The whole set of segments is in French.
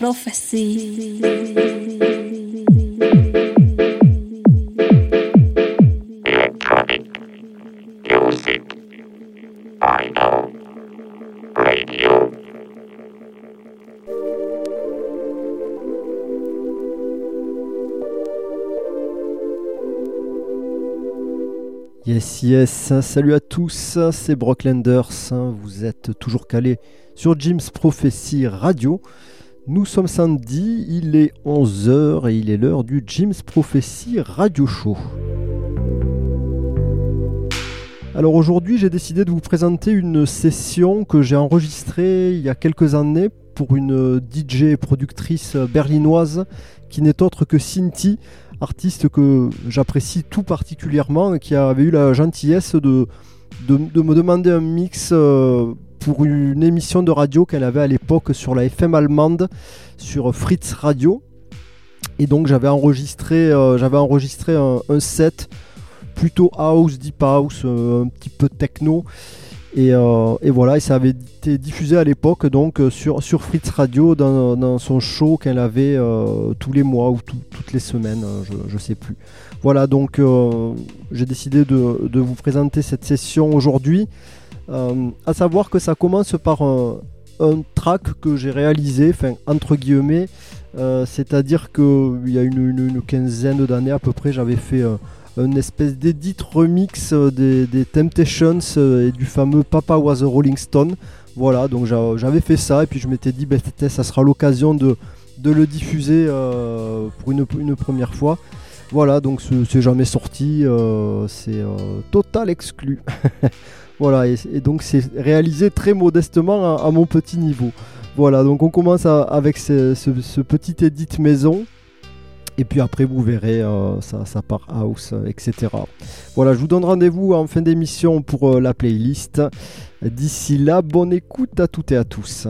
Prophecy. electronic music. I know radio. Yes, yes, salut à tous, c'est Brock Lenders, vous êtes toujours calés sur Jim's Prophecy Radio. Nous sommes samedi, il est 11h et il est l'heure du Jim's Prophecy Radio Show. Alors aujourd'hui, j'ai décidé de vous présenter une session que j'ai enregistrée il y a quelques années pour une DJ productrice berlinoise qui n'est autre que Cinti, artiste que j'apprécie tout particulièrement et qui avait eu la gentillesse de me demander un mix euh, pour une émission de radio qu'elle avait à l'époque sur la FM allemande, sur Fritz Radio. Et donc j'avais enregistré, euh, j'avais enregistré un, set plutôt house, deep house, euh, un petit peu techno. Et, euh, et voilà, et ça avait été diffusé à l'époque donc sur, sur Fritz Radio dans, son show qu'elle avait tous les mois ou tout- toutes les semaines, je, je sais plus. Voilà, donc j'ai décidé de vous présenter cette session aujourd'hui. Euh, à savoir que ça commence par un, track que j'ai réalisé, enfin entre guillemets, euh, c'est-à-dire qu'il y a une, quinzaine d'années à peu près, j'avais fait euh, une espèce d'édit remix euh, des, Temptations et du fameux Papa Was a Rolling Stone. Voilà, donc j'a- j'avais fait ça et puis je m'étais dit, peut-être ça sera l'occasion de, le diffuser pour une, une première fois. Voilà, donc ce- c'est jamais sorti, c'est total exclu. voilà, et, donc c'est réalisé très modestement à, mon petit niveau. Voilà, donc on commence avec ce, petit edit maison. Et puis après, vous verrez, euh, ça, part house, etc. Voilà, je vous donne rendez-vous en fin d'émission pour euh, la playlist. D'ici là, bonne écoute à toutes et à tous.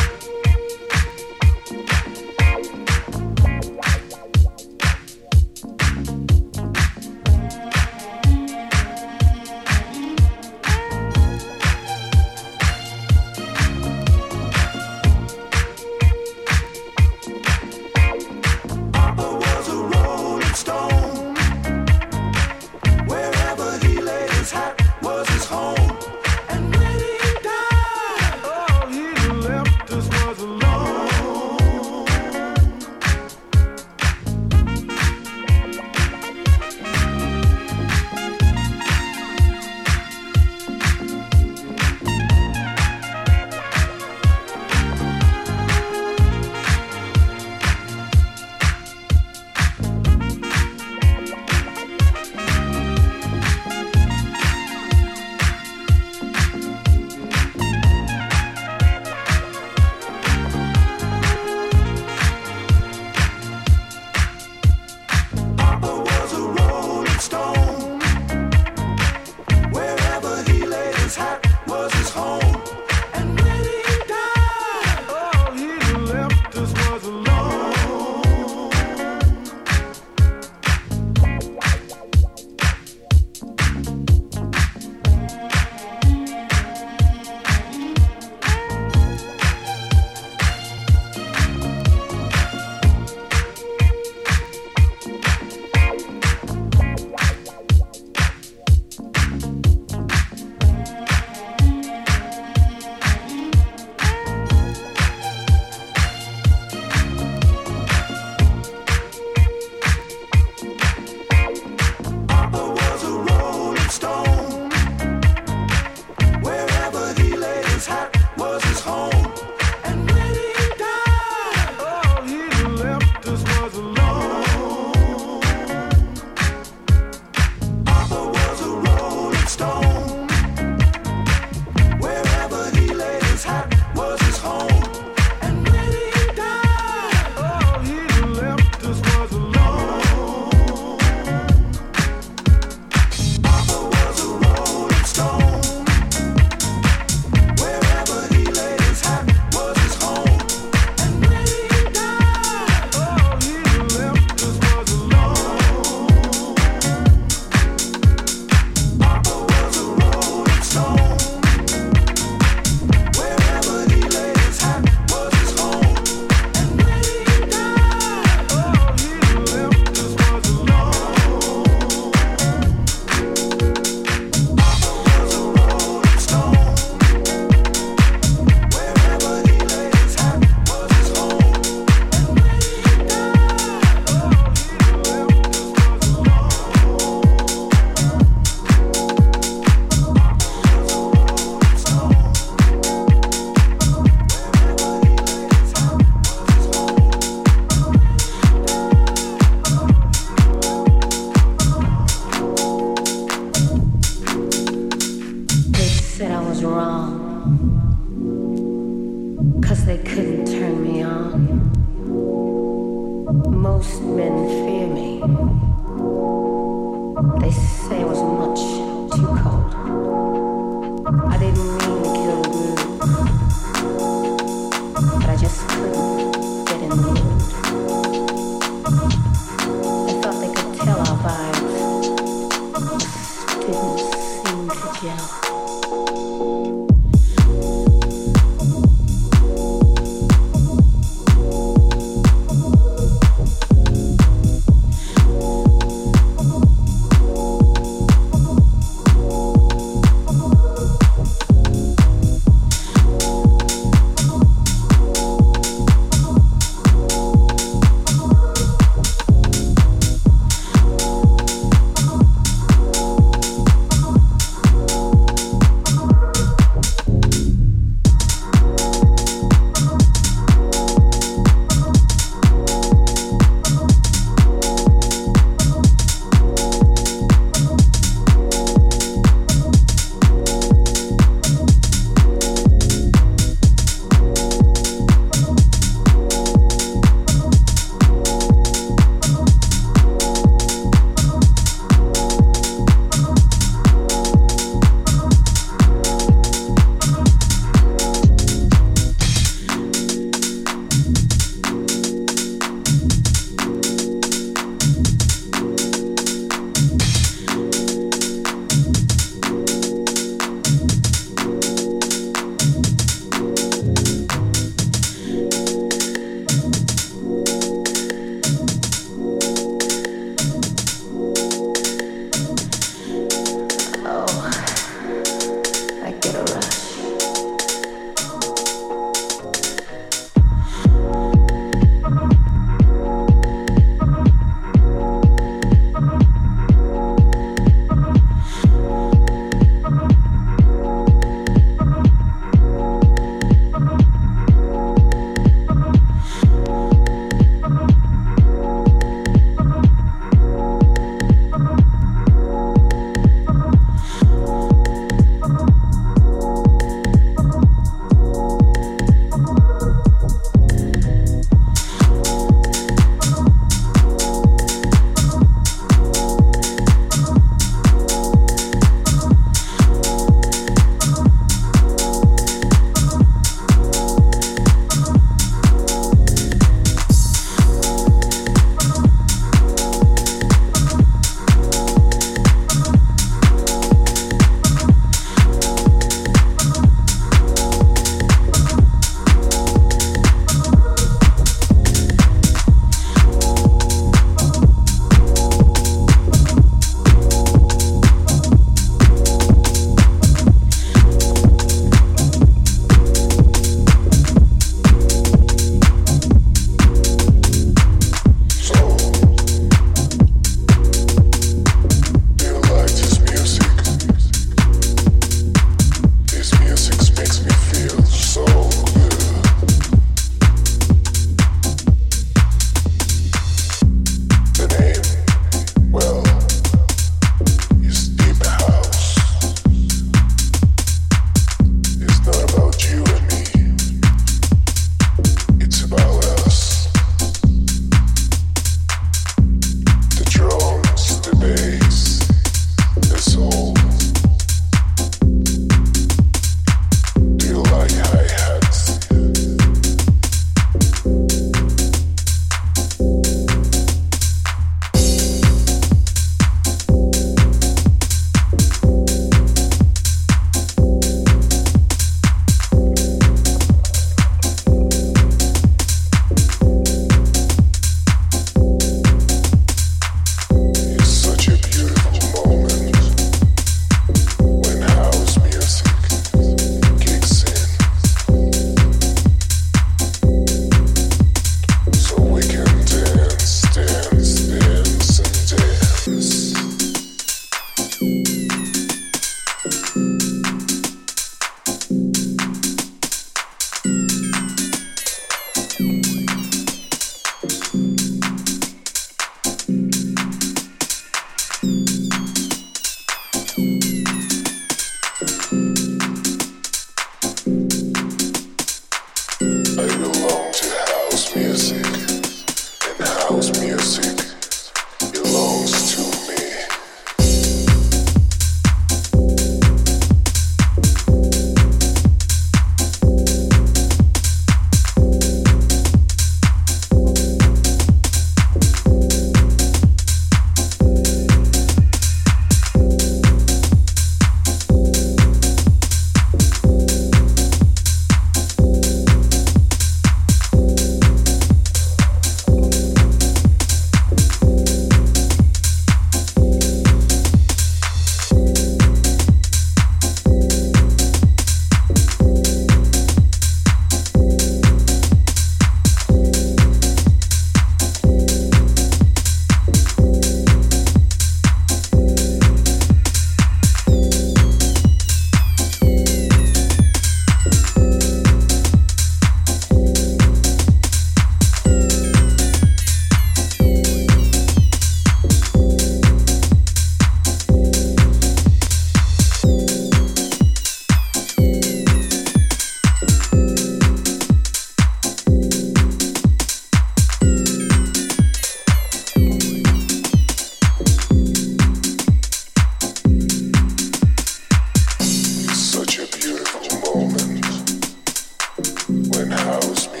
House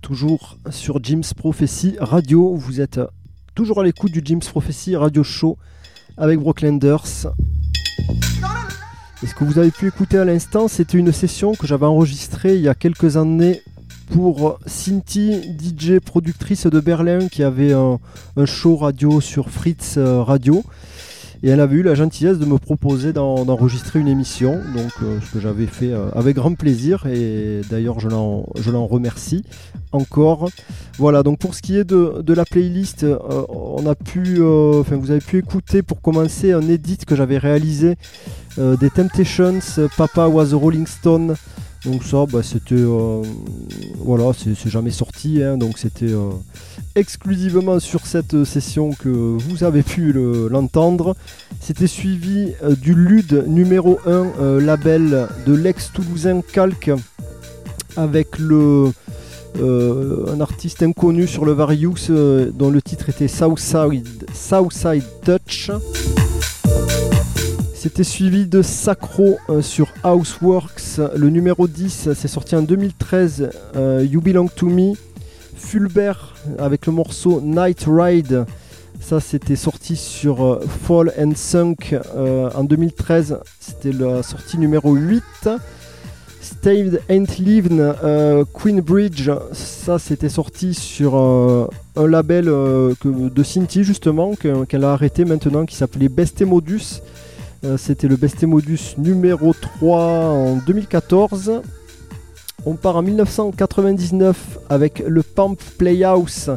Toujours sur Jim's Prophecy Radio. Vous êtes toujours à l'écoute du Jim's Prophecy Radio Show avec Brocklanders. Et ce que vous avez pu écouter à l'instant, c'était une session que j'avais enregistrée il y a quelques années pour Cinti, DJ productrice de Berlin qui avait un, un show radio sur Fritz euh, Radio. Et elle avait eu la gentillesse de me proposer d'en- d'enregistrer une émission, donc euh, ce que j'avais fait euh, avec grand plaisir. Et d'ailleurs, je l'en remercie encore. Voilà, donc pour ce qui est de, la playlist, euh, on a pu, enfin vous avez pu écouter pour commencer un edit que j'avais réalisé des Temptations, Papa was a Rolling Stone. Donc ça, bah, c'était, euh, voilà, c'est jamais sorti, hein, donc c'était euh, exclusivement sur cette session que vous avez pu le- l'entendre. C'était suivi euh, du LUD numéro 1, euh, label de l'ex-toulousain Calque, avec le, euh, un artiste inconnu sur le Various euh, dont le titre était Southside, Southside Touch. C'était suivi de Sacro euh, sur Houseworks, le numéro 10, c'est sorti en 2013, euh, You Belong to Me. Fulbert avec le morceau Night Ride, ça c'était sorti sur euh, Fall and Sunk en 2013, c'était la sortie numéro 8. Staved Ain't Lived, Queen Bridge, ça c'était sorti sur un label de Cinti justement, que- qu'elle a arrêté maintenant, qui s'appelait Bestemodus. Euh, c'était le Bestemodus numéro 3 en 2014. On part en 1999 avec le Pump Playhouse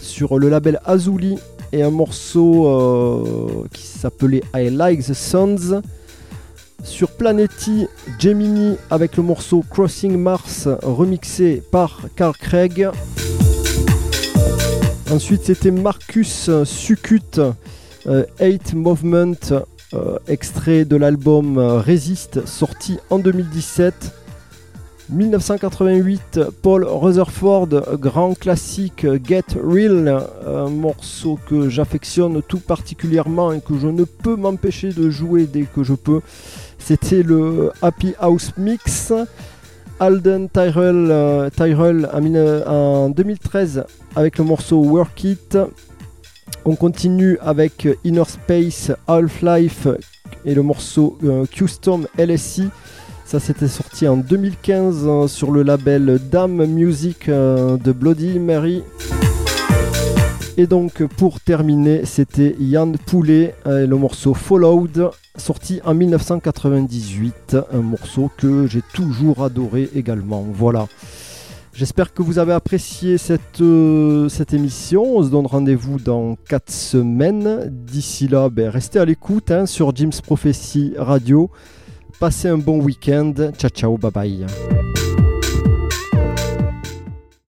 sur le label Azuli et un morceau euh, qui s'appelait I Like the Suns. Sur Planety, Gemini avec le morceau Crossing Mars remixé par Carl Craig. Ensuite c'était Marcus Sucut, 8 Movement, euh, extrait de l'album euh, Resist sorti en 2017. 1988, Paul Rutherford, grand classique Get Real, un morceau que j'affectionne tout particulièrement et que je ne peux m'empêcher de jouer dès que je peux. C'était le Happy House Mix. Alden Tyrell, euh, Tyrell en 2013 avec le morceau Work It. On continue avec Inner Space, Half-Life et le morceau euh, Custom LSI. Ça c'était sorti en 2015 euh, sur le label Dame Music euh, de Bloody Mary. Et donc pour terminer, c'était Yann Poulet euh, et le morceau Followed, sorti en 1998, un morceau que j'ai toujours adoré également. Voilà. J'espère que vous avez apprécié cette, euh, cette émission. On se donne rendez-vous dans 4 semaines. D'ici là, ben, restez à l'écoute hein, sur Jim's Prophecy Radio. Passez un bon week-end. Ciao, ciao, bye bye.